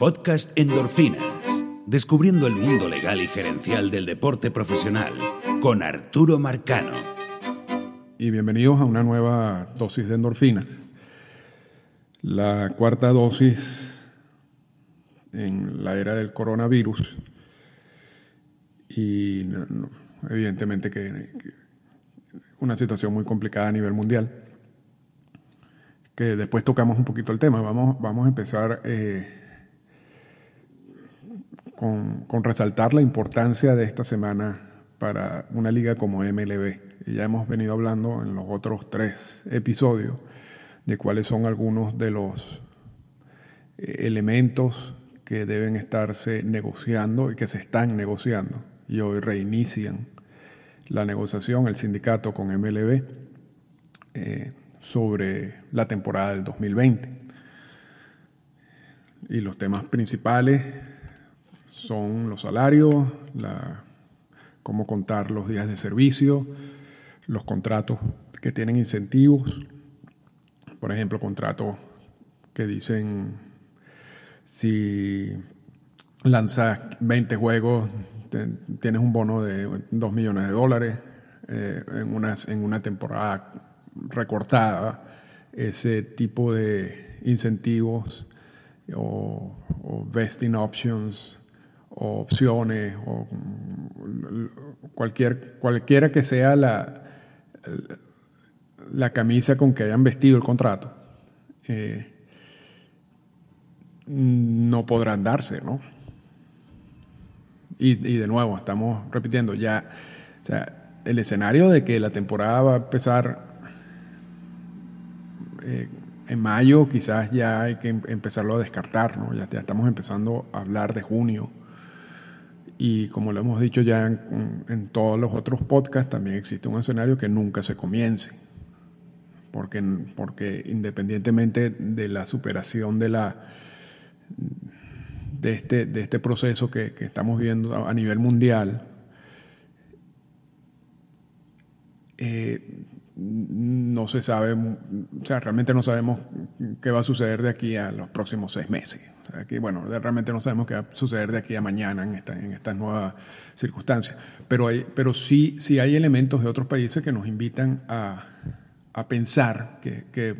Podcast Endorfinas. Descubriendo el mundo legal y gerencial del deporte profesional con Arturo Marcano. Y bienvenidos a una nueva dosis de endorfinas. La cuarta dosis en la era del coronavirus. Y evidentemente que, una situación muy complicada a nivel mundial. Que después tocamos un poquito el tema. Vamos, vamos a empezar eh, con, resaltar la importancia de esta semana para una liga como MLB. Y ya hemos venido hablando en los otros tres episodios de cuáles son algunos de los eh, elementos que deben estarse negociando y que se están negociando. Y hoy reinician la negociación, el sindicato con MLB, eh, sobre la temporada del 2020. Y los temas principales son los salarios, la, cómo contar los días de servicio, los contratos que tienen incentivos, por ejemplo, contratos que dicen si lanzas 20 juegos, tienes un bono de 2 millones de dólares eh, en, una, en una temporada recortada, ese tipo de incentivos o, o vesting options opciones o cualquier, cualquiera que sea la, la camisa con que hayan vestido el contrato, eh, no podrán darse, ¿no? Y, de nuevo, estamos repitiendo ya, o sea, el escenario de que la temporada va a empezar eh, en mayo, quizás ya hay que em-, empezarlo a descartar, ¿no? Ya estamos empezando a hablar de junio y como lo hemos dicho ya en, todos los otros podcasts, también existe un escenario que nunca se comience. Porque, porque independientemente de la superación de, la, de, este, de este proceso que, estamos viendo a nivel mundial, eh, no se sabe, o sea, realmente no sabemos qué va a suceder de aquí a los próximos seis meses. Aquí, bueno, realmente no sabemos qué va a suceder de aquí a mañana en, esta, en estas nuevas circunstancias. Pero, pero sí, sí hay elementos de otros países que nos invitan a, a pensar que, que,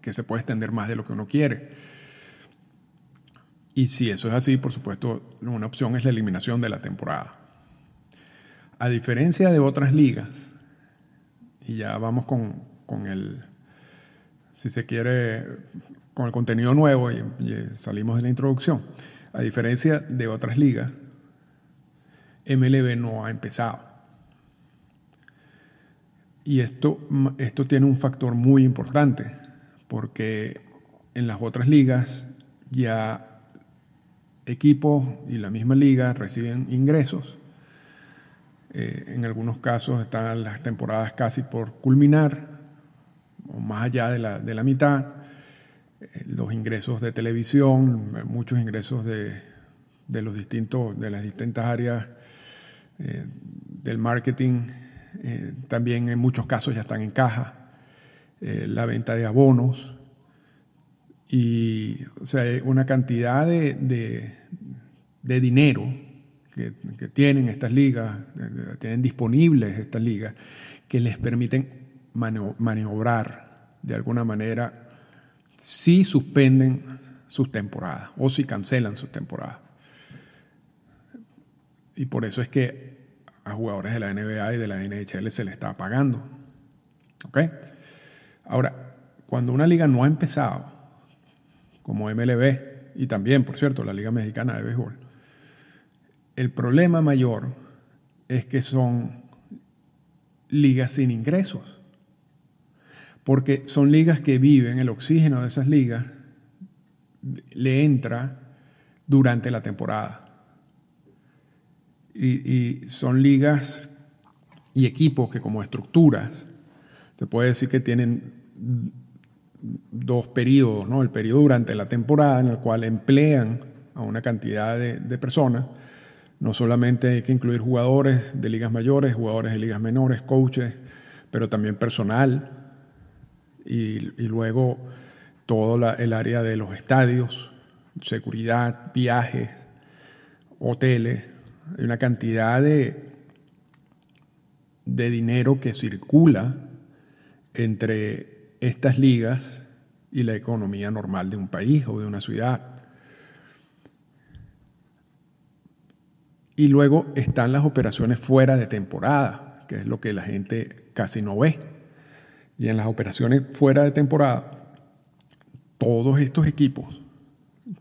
que, se puede extender más de lo que uno quiere. Y si eso es así, por supuesto, una opción es la eliminación de la temporada. A diferencia de otras ligas, y ya vamos con, con el, si se quiere, con el contenido nuevo y, salimos de la introducción. A diferencia de otras ligas, MLB no ha empezado. Y esto, esto tiene un factor muy importante, porque en las otras ligas ya equipos y la misma liga reciben ingresos. Eh, en algunos casos están las temporadas casi por culminar, más allá de la, de la mitad los ingresos de televisión, muchos ingresos de, los distintos, de las distintas áreas eh, del marketing, eh, también en muchos casos ya están en caja, eh, la venta de abonos. Y o sea, una cantidad de, de, dinero que, que, tienen estas ligas, tienen disponibles estas ligas, que les permiten maniobrar de alguna manera si suspenden sus temporadas o si cancelan sus temporadas. Y por eso es que a jugadores de la NBA y de la NHL se les está pagando. ¿Ok? Ahora, cuando una liga no ha empezado, como MLB, y también, por cierto, la Liga Mexicana de Béisbol, el problema mayor es que son ligas sin ingresos porque son ligas que viven, el oxígeno de esas ligas le entra durante la temporada. Y, son ligas y equipos que como estructuras, se puede decir que tienen dos periodos, ¿no? El periodo durante la temporada en el cual emplean a una cantidad de, de personas. No solamente hay que incluir jugadores de ligas mayores, jugadores de ligas menores, coaches, pero también personal, y, luego todo el área de los estadios, seguridad, viajes, hoteles, hay una cantidad de, de dinero que circula entre estas ligas y la economía normal de un país o de una ciudad. Y luego están las operaciones fuera de temporada, que es lo que la gente casi no ve. Y en las operaciones fuera de temporada, todos estos equipos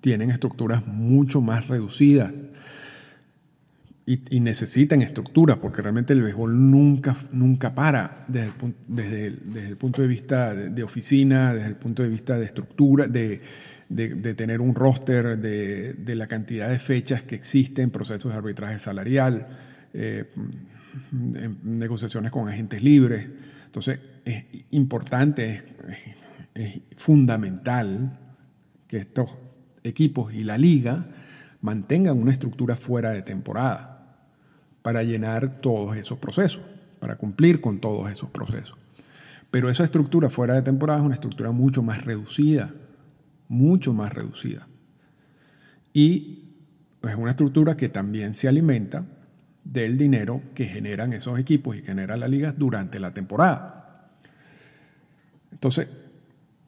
tienen estructuras mucho más reducidas y, necesitan estructuras porque realmente el béisbol nunca, nunca para desde el, desde, desde el punto de vista de, oficina, desde el punto de vista de estructura, de, de, tener un roster, de, la cantidad de fechas que existen, procesos de arbitraje salarial, eh, negociaciones con agentes libres. Entonces, es importante, es fundamental que estos equipos y la liga mantengan una estructura fuera de temporada para llenar todos esos procesos, para cumplir con todos esos procesos. Pero esa estructura fuera de temporada es una estructura mucho más reducida, mucho más reducida. Y es una estructura que también se alimenta del dinero que generan esos equipos y genera la liga durante la temporada. Entonces,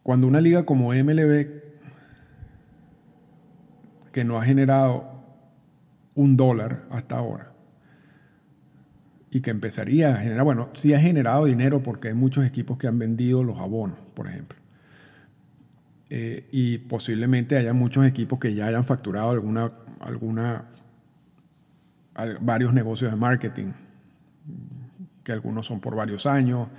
cuando una liga como MLB, que no ha generado un dólar hasta ahora, y que empezaría a generar, bueno, sí ha generado dinero porque hay muchos equipos que han vendido los abonos, por ejemplo. Eh, y posiblemente haya muchos equipos que ya hayan facturado alguna, alguna, varios negocios de marketing, que algunos son por varios años,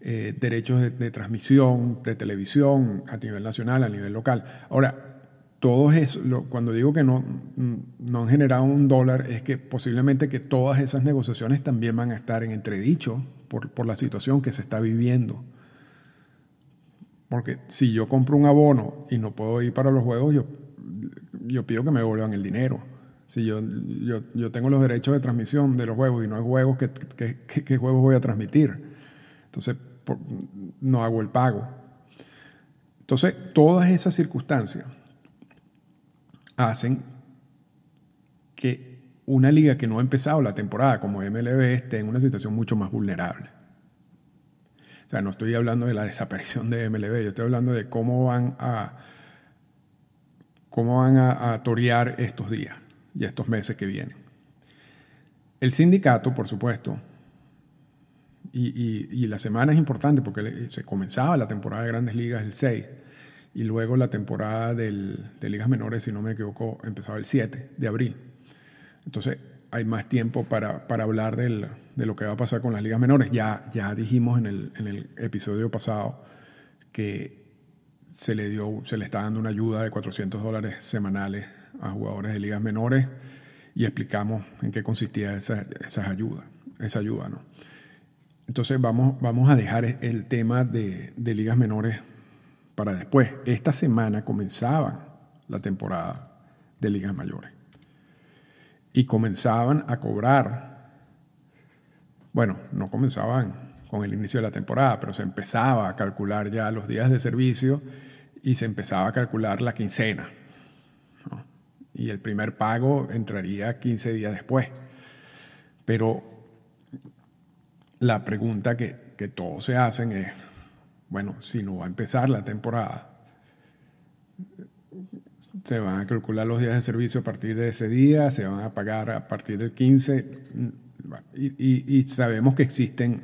eh, derechos de, transmisión, de televisión a nivel nacional, a nivel local. Ahora, todos eso, cuando digo que no, no han generado un dólar, es que posiblemente que todas esas negociaciones también van a estar en entredicho por, por la situación que se está viviendo. Porque si yo compro un abono y no puedo ir para los juegos, yo, yo pido que me devuelvan el dinero. Si yo, yo, yo, tengo los derechos de transmisión de los juegos y no hay juegos, ¿qué, qué, juegos voy a transmitir? Entonces, no hago el pago. Entonces, todas esas circunstancias hacen que una liga que no ha empezado la temporada como MLB esté en una situación mucho más vulnerable. O sea, no estoy hablando de la desaparición de MLB, yo estoy hablando de cómo van a cómo van a, torear estos días y estos meses que vienen. El sindicato, por supuesto, y, y la semana es importante porque se comenzaba la temporada de grandes ligas el 6 y luego la temporada del, de ligas menores, si no me equivoco, empezaba el 7 de abril. Entonces hay más tiempo para, para hablar del, de lo que va a pasar con las ligas menores. Ya, ya dijimos en el, en el episodio pasado que se le, dio, se le está dando una ayuda de 400 dólares semanales a jugadores de ligas menores y explicamos en qué consistía esa, esas ayudas, esa ayuda. ¿no? Entonces vamos, vamos a dejar el tema de, de ligas menores para después. Esta semana comenzaba la temporada de ligas mayores. Y comenzaban a cobrar, bueno, no comenzaban con el inicio de la temporada, pero se empezaba a calcular ya los días de servicio y se empezaba a calcular la quincena. Y el primer pago entraría 15 días después. Pero la pregunta que, que todos se hacen es, bueno, si no va a empezar la temporada, se van a calcular los días de servicio a partir de ese día, se van a pagar a partir del 15 y, sabemos que existen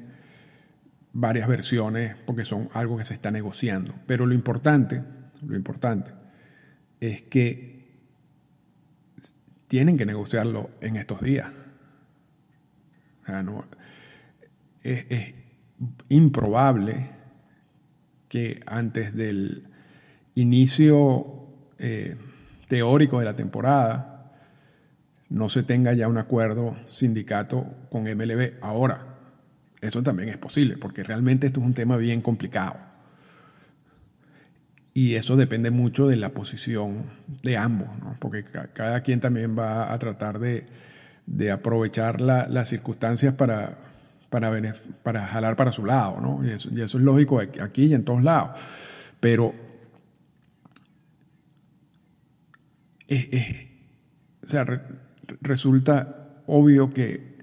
varias versiones porque son algo que se está negociando. Pero lo importante, lo importante es que tienen que negociarlo en estos días. es improbable que antes del inicio eh, teórico de la temporada no se tenga ya un acuerdo sindicato con MLB. Ahora, eso también es posible, porque realmente esto es un tema bien complicado. Y eso depende mucho de la posición de ambos, porque cada quien también va a tratar de, aprovechar las circunstancias para, para, para jalar para su lado, ¿no? Y eso, es lógico aquí y en todos lados. Pero o sea, resulta obvio que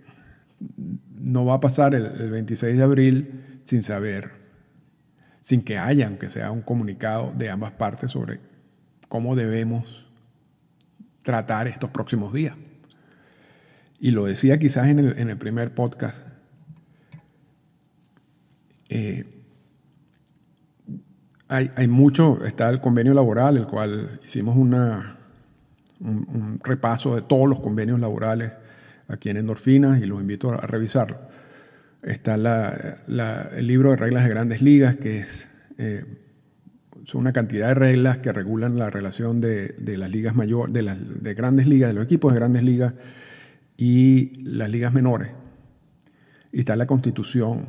no va a pasar el, 26 de abril sin saber, sin que haya, aunque sea un comunicado de ambas partes sobre cómo debemos tratar estos próximos días. Y lo decía quizás en el, primer podcast. Eh, hay, mucho, está el convenio laboral, el cual hicimos una, un, repaso de todos los convenios laborales aquí en Endorfinas y los invito a, revisarlo. Está el libro de reglas de grandes ligas, que es eh, son una cantidad de reglas que regulan la relación de, las ligas mayores, de las de grandes ligas, de los equipos de grandes ligas y las ligas menores. Y está la constitución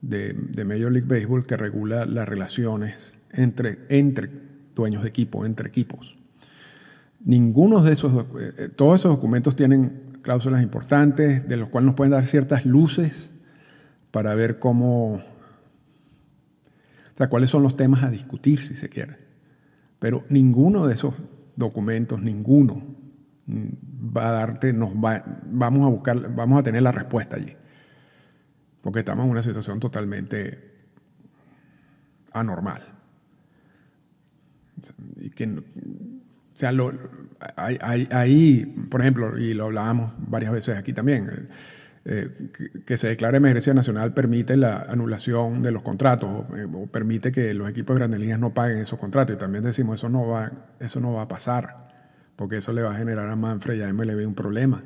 de, Major League Baseball que regula las relaciones entre, entre dueños de equipo, entre equipos. Ninguno de esos, eh, todos esos documentos tienen cláusulas importantes, de los cuales nos pueden dar ciertas luces para ver cómo, o sea, cuáles son los temas a discutir, si se quiere. Pero ninguno de esos documentos, ninguno, va a darte, nos va, vamos a buscar, vamos a tener la respuesta allí. Porque estamos en una situación totalmente anormal. Y que, o sea, lo, hay, por ejemplo, y lo hablábamos varias veces aquí también, eh, que, se declare emergencia nacional permite la anulación de los contratos o, o, permite que los equipos de grandes líneas no paguen esos contratos. Y también decimos, eso no va, eso no va a pasar porque eso le va a generar a Manfred y a MLB un problema.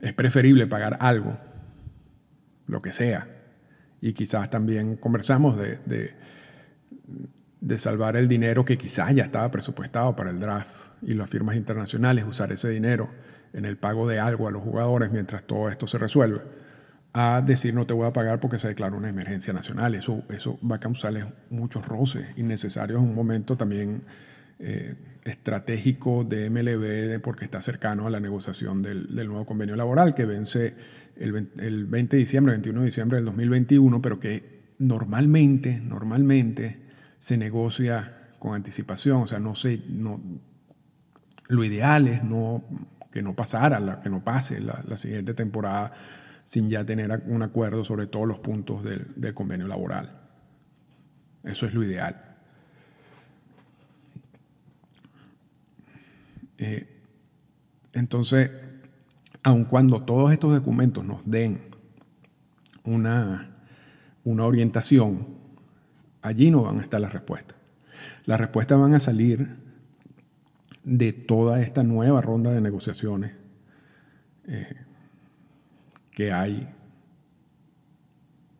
Es preferible pagar algo, lo que sea, y quizás también conversamos de, de, salvar el dinero que quizás ya estaba presupuestado para el draft y las firmas internacionales, usar ese dinero en el pago de algo a los jugadores mientras todo esto se resuelve, a decir no te voy a pagar porque se declara una emergencia nacional. Eso, eso va a causarles muchos roces innecesarios en un momento también eh, estratégico de MLB porque está cercano a la negociación del, nuevo convenio laboral que vence el, el 20 de diciembre, 21 de diciembre del 2021, pero que normalmente, normalmente se negocia con anticipación, o sea, no sé, no, lo ideal es no, que no pasara, que no pase la, siguiente temporada sin ya tener un acuerdo sobre todos los puntos del, del convenio laboral. Eso es lo ideal. Eh, entonces, aun cuando todos estos documentos nos den una, una orientación, allí no van a estar las respuestas. Las respuestas van a salir de toda esta nueva ronda de negociaciones eh, que hay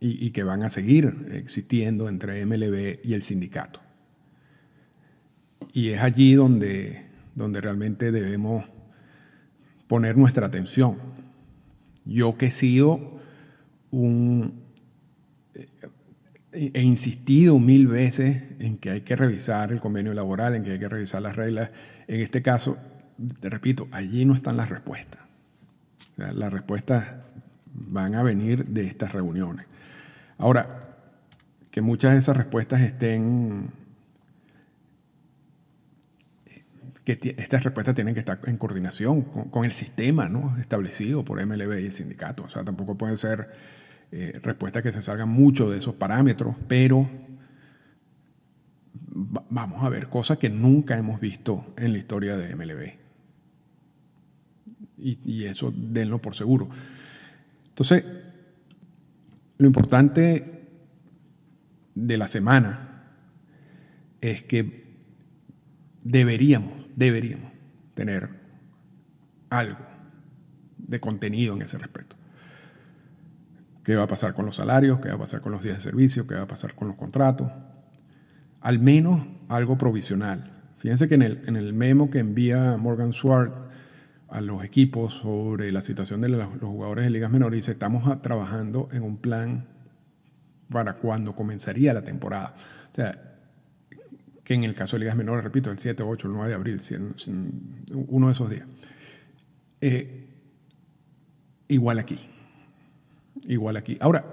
y, y, que van a seguir existiendo entre MLB y el sindicato. Y es allí donde donde realmente debemos poner nuestra atención. Yo que he sido un... He insistido mil veces en que hay que revisar el convenio laboral, en que hay que revisar las reglas. En este caso, te repito, allí no están las respuestas. las respuestas van a venir de estas reuniones. Ahora, que muchas de esas respuestas estén que estas respuestas tienen que estar en coordinación con, el sistema ¿no? establecido por MLB y el sindicato. O sea, tampoco pueden ser eh, respuestas que se salgan mucho de esos parámetros, pero vamos a ver cosas que nunca hemos visto en la historia de MLB. Y, y eso denlo por seguro. Entonces, lo importante de la semana es que deberíamos deberíamos tener algo de contenido en ese respecto. ¿Qué va a pasar con los salarios? ¿Qué va a pasar con los días de servicio? ¿Qué va a pasar con los contratos? Al menos algo provisional. Fíjense que en el, en el memo que envía Morgan Swart a los equipos sobre la situación de los, jugadores de ligas menores, dice, estamos trabajando en un plan para cuando comenzaría la temporada. O sea, que en el caso de ligas menores, repito, el 7, 8, el 9 de abril, uno de esos días. Eh, igual aquí. Igual aquí. Ahora,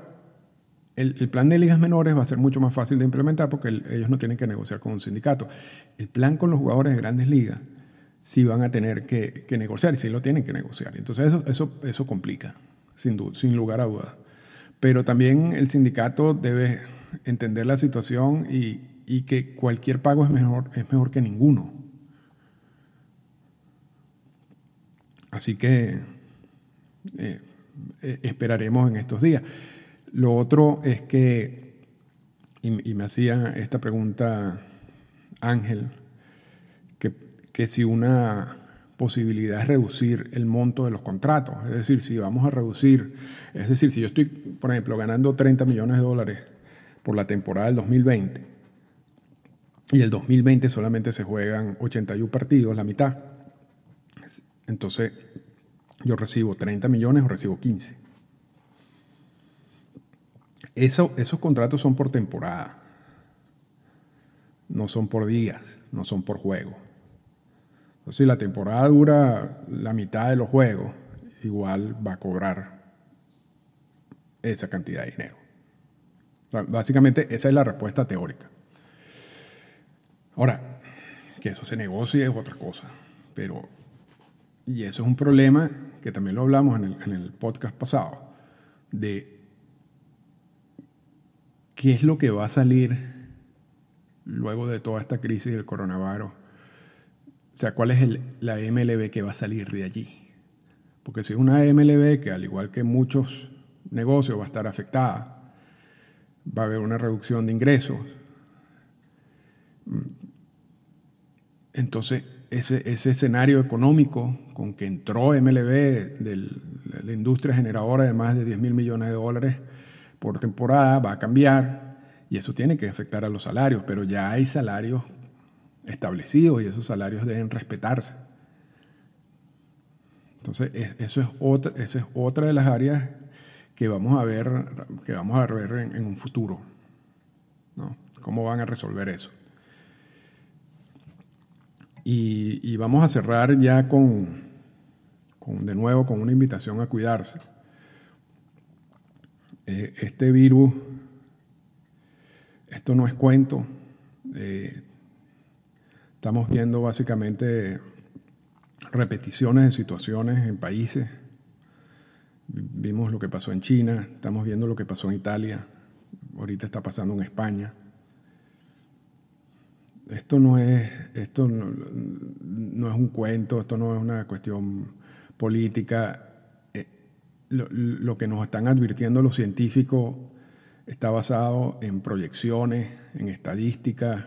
el, plan de ligas menores va a ser mucho más fácil de implementar porque ellos no tienen que negociar con un sindicato. El plan con los jugadores de grandes ligas si van a tener que, negociar y si lo tienen que negociar. Entonces eso, eso, eso complica, sin, sin lugar a dudas. Pero también el sindicato debe entender la situación y, y que cualquier pago es mejor, es mejor que ninguno. Así que eh, eh, esperaremos en estos días. Lo otro es que, y, me hacía esta pregunta Ángel, que, que, si una posibilidad es reducir el monto de los contratos, es decir, si vamos a reducir, es decir, si yo estoy, por ejemplo, ganando 30 millones de dólares por la temporada del 2020, y el 2020 solamente se juegan 81 partidos, la mitad, entonces yo recibo 30 millones o recibo 15. Eso, esos contratos son por temporada, no son por días, no son por juego. Entonces, si la temporada dura la mitad de los juegos, igual va a cobrar esa cantidad de dinero. Básicamente esa es la respuesta teórica. Ahora, que eso se negocie es otra cosa, pero, y eso es un problema que también lo hablamos en el, en el podcast pasado, de qué es lo que va a salir luego de toda esta crisis del coronavirus. O sea, cuál es el, la MLB que va a salir de allí. Porque si es una MLB que al igual que muchos negocios va a estar afectada, va a haber una reducción de ingresos. Entonces, ese, ese escenario económico con que entró MLB de la industria generadora de más de 10 mil millones de dólares por temporada va a cambiar y eso tiene que afectar a los salarios, pero ya hay salarios establecidos y esos salarios deben respetarse. Entonces, eso es otra, esa es otra de las áreas que vamos a ver, que vamos a ver en, un futuro. ¿no? ¿Cómo van a resolver eso? Y, vamos a cerrar ya con, de nuevo, con una invitación a cuidarse. Eh, este virus, esto no es cuento. Eh, estamos viendo básicamente repeticiones de situaciones en países. Vimos lo que pasó en China, estamos viendo lo que pasó en Italia, ahorita está pasando en España esto no es, esto no, es un cuento, esto no es una cuestión política. Eh, lo, que nos están advirtiendo los científicos está basado en proyecciones, en estadísticas,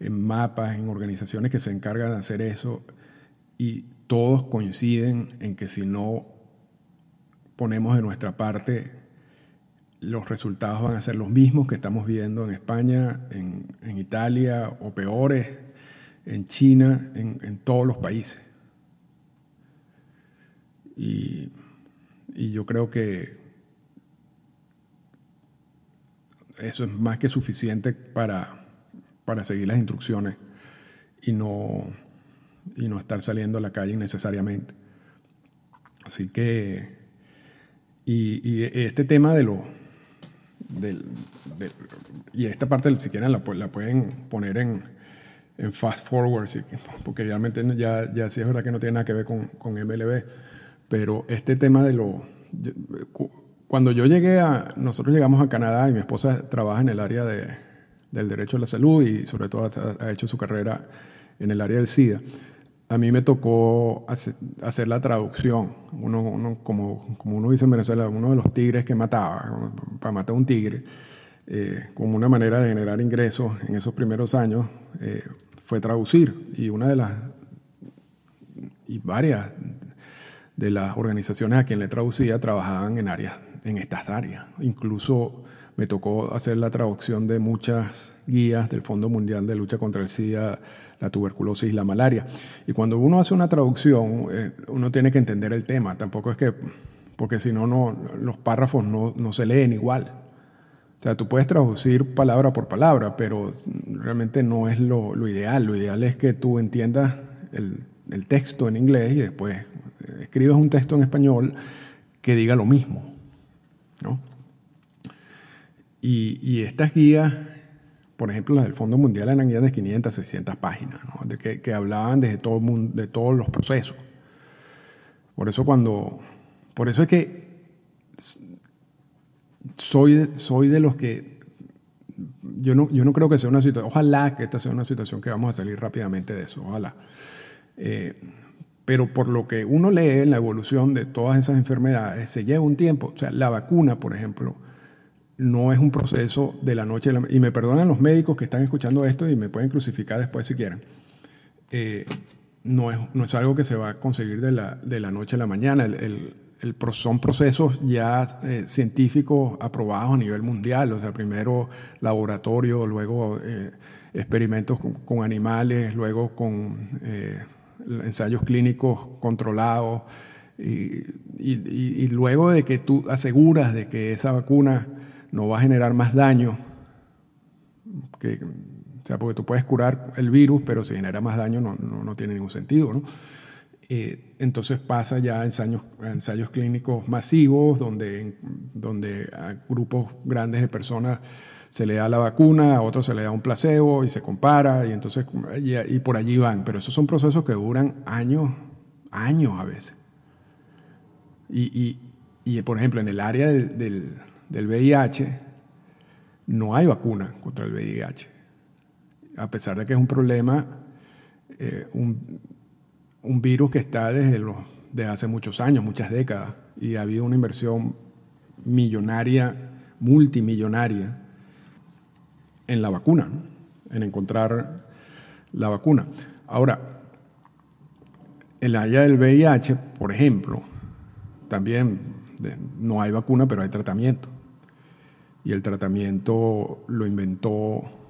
en mapas, en organizaciones que se encargan de hacer eso y todos coinciden en que si no ponemos de nuestra parte los resultados van a ser los mismos que estamos viendo en España, en, Italia o peores, en China, en, todos los países. Y, yo creo que eso es más que suficiente para, para seguir las instrucciones y no, y no estar saliendo a la calle innecesariamente. Así que, y, y este tema de los y esta parte, si quieren, la, la pueden poner en, en fast forward, porque realmente ya, ya sí es verdad que no tiene nada que ver con, con MLB. Pero este tema de lo. Cuando yo llegué a. Nosotros llegamos a Canadá y mi esposa trabaja en el área de, del derecho a la salud y, sobre todo, ha, hecho su carrera en el área del SIDA a mí me tocó hacer, la traducción, uno, como, como, uno dice en Venezuela, uno de los tigres que mataba, para matar a un tigre, eh, como una manera de generar ingresos en esos primeros años, eh, fue traducir. Y una de las, y varias de las organizaciones a quien le traducía trabajaban en áreas, en estas áreas. Incluso me tocó hacer la traducción de muchas guías del Fondo Mundial de Lucha contra el SIDA la tuberculosis y la malaria. Y cuando uno hace una traducción, eh, uno tiene que entender el tema, tampoco es que, porque si no, los párrafos no, no se leen igual. O sea, tú puedes traducir palabra por palabra, pero realmente no es lo, lo ideal. Lo ideal es que tú entiendas el, el, texto en inglés y después escribes un texto en español que diga lo mismo. ¿no? Y, estas guías por ejemplo, las del Fondo Mundial eran guías de 500, 600 páginas, ¿no? de que, hablaban de, todo mundo, de todos los procesos. Por eso cuando, por eso es que soy, soy de los que, yo no, yo no creo que sea una situación, ojalá que esta sea una situación que vamos a salir rápidamente de eso, ojalá. Eh, pero por lo que uno lee en la evolución de todas esas enfermedades, se lleva un tiempo. O sea, la vacuna, por ejemplo, no es un proceso de la noche Y me perdonan los médicos que están escuchando esto y me pueden crucificar después si quieren. Eh, no, es, no es algo que se va a conseguir de la, de la noche a la mañana. El, el, son procesos ya eh, científicos aprobados a nivel mundial. O sea, primero laboratorio, luego eh, experimentos con, animales, luego con ensayos clínicos controlados. Y, luego de que tú aseguras de que esa vacuna no va a generar más daño. O sea, porque tú puedes curar el virus, pero si genera más daño no, no, tiene ningún sentido. ¿no? Eh, entonces pasa ya a ensayos, ensayos clínicos masivos, donde, donde a grupos grandes de personas se le da la vacuna, a otros se le da un placebo y se compara, y entonces y, por allí van. Pero esos son procesos que duran años, años a veces. Y, y, por ejemplo, en el área del VIH, no hay vacuna contra el VIH. A pesar de que es un problema, eh, un, virus que está desde, los, hace muchos años, muchas décadas, y ha habido una inversión millonaria, multimillonaria, en la vacuna, en encontrar la vacuna. Ahora, el área del VIH, por ejemplo, también no hay vacuna, pero hay tratamiento y el tratamiento lo inventó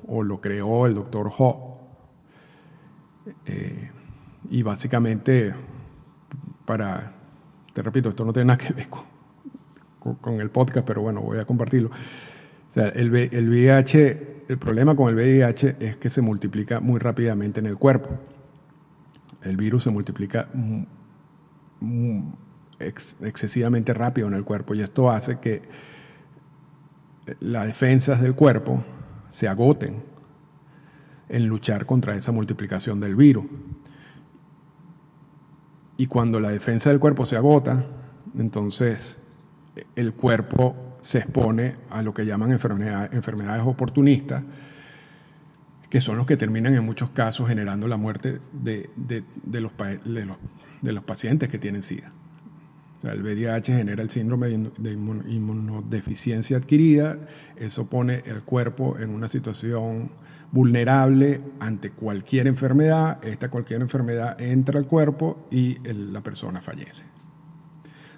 o lo creó el doctor Ho. Eh, y básicamente, para, te repito, esto no tiene nada que ver con, el podcast, pero bueno, voy a compartirlo. O sea, el, el VIH, el problema con el VIH es que se multiplica muy rápidamente en el cuerpo. El virus se multiplica excesivamente rápido en el cuerpo y esto hace que las defensas del cuerpo se agoten en luchar contra esa multiplicación del virus. Y cuando la defensa del cuerpo se agota, entonces el cuerpo se expone a lo que llaman enfermedades, oportunistas, que son los que terminan en muchos casos generando la muerte de, los, de los pacientes que tienen SIDA el VIH genera el síndrome de inmunodeficiencia adquirida, eso pone el cuerpo en una situación vulnerable ante cualquier enfermedad, esta cualquier enfermedad entra al cuerpo y la persona fallece.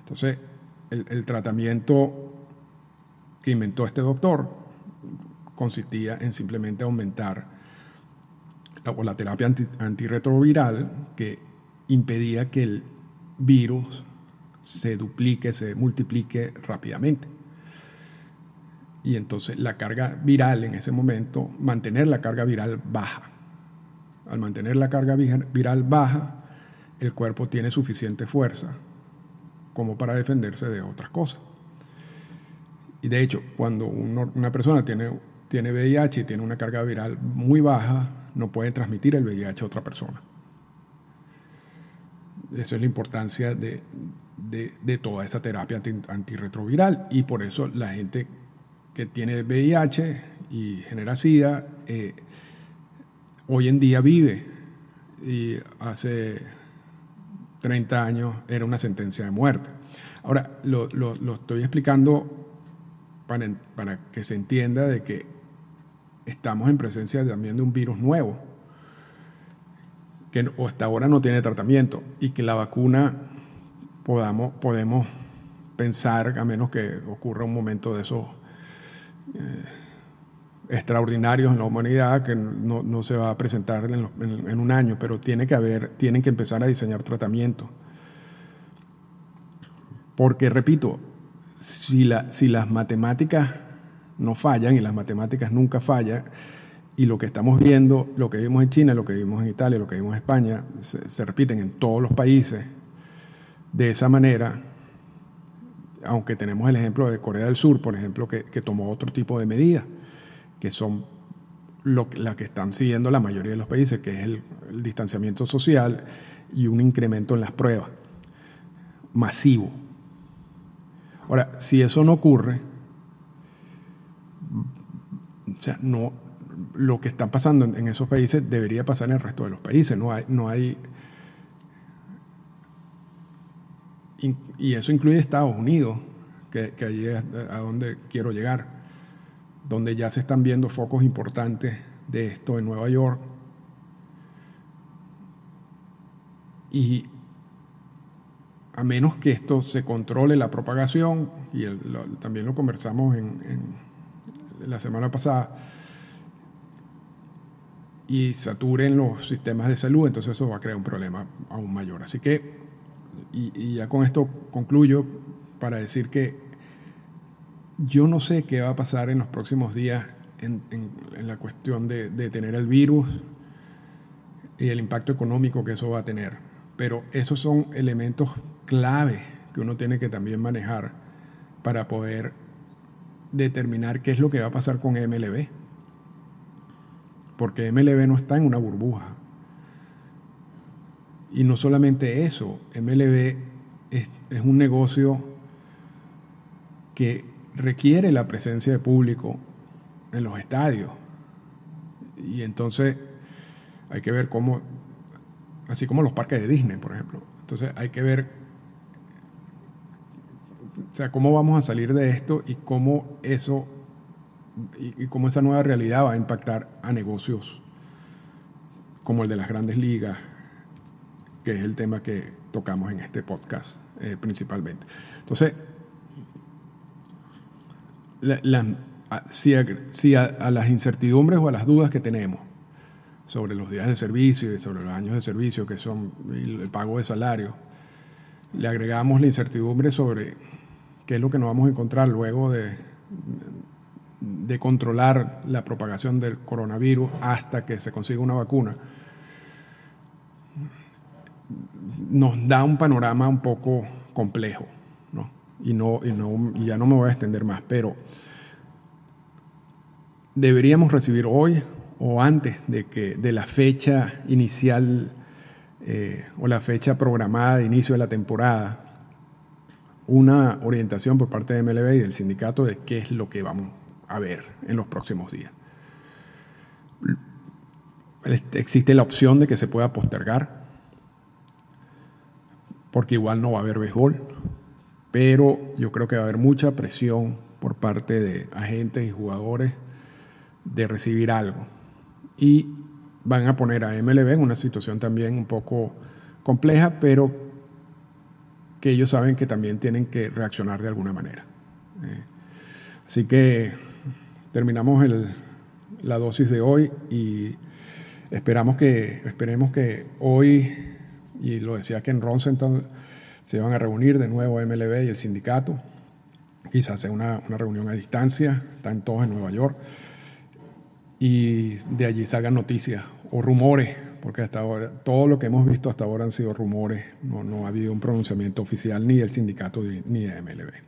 Entonces, el, tratamiento que inventó este doctor consistía en simplemente aumentar la, la terapia antirretroviral que impedía que el virus se duplique, se multiplique rápidamente. Y entonces la carga viral en ese momento, mantener la carga viral baja. Al mantener la carga viral baja, el cuerpo tiene suficiente fuerza como para defenderse de otras cosas. Y de hecho, cuando una persona tiene, tiene VIH y tiene una carga viral muy baja, no puede transmitir el VIH a otra persona. Esa es la importancia de, de, toda esa terapia antirretroviral. Y por eso la gente que tiene VIH y genera SIDA, eh, hoy en día vive. Y hace 30 años era una sentencia de muerte. Ahora, lo, estoy explicando para, para, que se entienda de que estamos en presencia también de un virus nuevo, que hasta ahora no tiene tratamiento y que la vacuna podamos, podemos pensar, a menos que ocurra un momento de esos eh, extraordinarios en la humanidad, que no, se va a presentar en, un año, pero tiene que haber, tienen que empezar a diseñar tratamientos. Porque, repito, si, la, si las matemáticas no fallan, y las matemáticas nunca fallan, y lo que estamos viendo, lo que vimos en China, lo que vimos en Italia, lo que vimos en España, se repiten en todos los países, de esa manera, aunque tenemos el ejemplo de Corea del Sur, por ejemplo, que, tomó otro tipo de medidas, que son lo, la que están siguiendo la mayoría de los países, que es el, el distanciamiento social y un incremento en las pruebas masivo. Ahora, si eso no ocurre, o sea, no, lo que está pasando en, en, esos países debería pasar en el resto de los países. No hay, no hay y eso incluye Estados Unidos, que, que allí es a donde quiero llegar, donde ya se están viendo focos importantes de esto en Nueva York. Y a menos que esto se controle la propagación, y también lo conversamos en, la semana pasada, y saturen los sistemas de salud, entonces eso va a crear un problema aún mayor. Así que, y, ya con esto concluyo para decir que yo no sé qué va a pasar en los próximos días en la cuestión de, de tener el virus y el impacto económico que eso va a tener, pero esos son elementos clave que uno tiene que también manejar para poder determinar qué es lo que va a pasar con MLB. Porque MLB no está en una burbuja. Y no solamente eso, MLB es, es un negocio que requiere la presencia de público en los estadios. Y entonces hay que ver cómo, así como los parques de Disney, por ejemplo. Entonces hay que ver o sea, cómo vamos a salir de esto y cómo eso y, y, cómo esa nueva realidad va a impactar a negocios como el de las grandes ligas, que es el tema que tocamos en este podcast eh, principalmente. Entonces, si, a, las incertidumbres o a las dudas que tenemos sobre los días de servicio y sobre los años de servicio, que son el pago de salario, le agregamos la incertidumbre sobre qué es lo que nos vamos a encontrar luego de, de controlar la propagación del coronavirus hasta que se consiga una vacuna, nos da un panorama un poco complejo. ¿no? Y, no, y, no, ya no me voy a extender más, pero deberíamos recibir hoy o antes de, que, de la fecha inicial eh, o la fecha programada de inicio de la temporada, una orientación por parte de MLB y del sindicato de qué es lo que vamos a ver en los próximos días. Existe la opción de que se pueda postergar, porque igual no va a haber béisbol, pero yo creo que va a haber mucha presión por parte de agentes y jugadores de recibir algo. Y van a poner a MLB en una situación también un poco compleja, pero que ellos saben que también tienen que reaccionar de alguna manera. Eh, así que terminamos la dosis de hoy y esperamos que, esperemos que hoy, y lo decía que en Ronsenton se van a reunir de nuevo MLB y el sindicato, quizás sea una, una reunión a distancia, están todos en Nueva York, y de allí salgan noticias o rumores, porque hasta ahora todo lo que hemos visto hasta ahora han sido rumores, no, no ha habido un pronunciamiento oficial ni del sindicato ni de MLB.